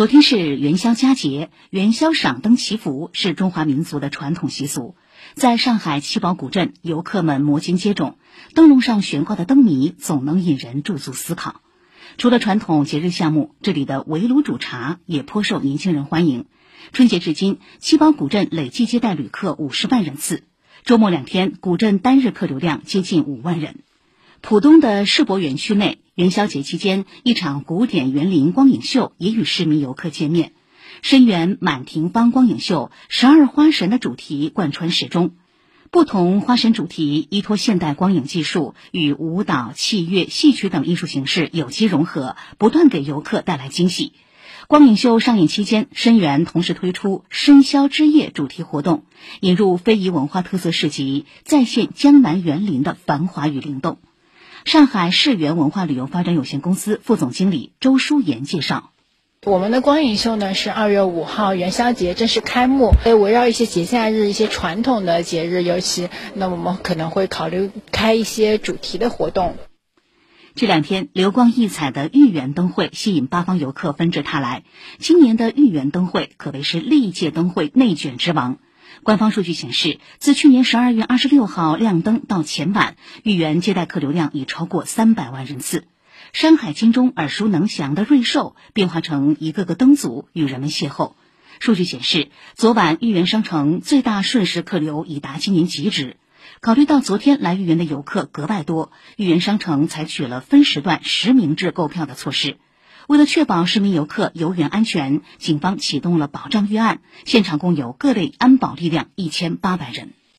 昨天是元宵佳节，元宵赏灯祈福是中华民族的传统习俗。在上海七宝古镇，游客们摩肩接踵，灯笼上悬挂的灯谜总能引人驻足思考。除了传统节日项目，这里的围炉煮茶也颇受年轻人欢迎。春节至今，七宝古镇累计接待旅客五十万人次，周末两天，古镇单日客流量接近五万人。浦东的世博园区内，元宵节期间，一场古典园林光影秀也与市民游客见面。深园满庭芳光影秀，十二花神的主题贯穿始终，不同花神主题依托现代光影技术与舞蹈、器乐、戏曲等艺术形式有机融合，不断给游客带来惊喜。光影秀上映期间，深园同时推出深宵之夜主题活动，引入非遗文化特色市集，再现江南园林的繁华与灵动。上海世园文化旅游发展有限公司副总经理周淑妍介绍：“我们的光影秀呢是二月五号元宵节正式开幕，围绕一些节假日、一些传统的节日，尤其那我们可能会考虑开一些主题的活动。这两天流光溢彩的豫园灯会吸引八方游客纷至沓来，今年的豫园灯会可谓是历届灯会内卷之王。”官方数据显示，自去年十二月二十六号亮灯到前晚，豫园接待客流量已超过三百万人次。山海经中耳熟能详的瑞兽变化成一个个灯组与人们邂逅。数据显示，昨晚豫园商城最大瞬时客流已达今年极值。考虑到昨天来豫园的游客格外多，豫园商城采取了分时段实名制购票的措施。为了确保市民游客游园安全，警方启动了保障预案，现场共有各类安保力量一千八百人。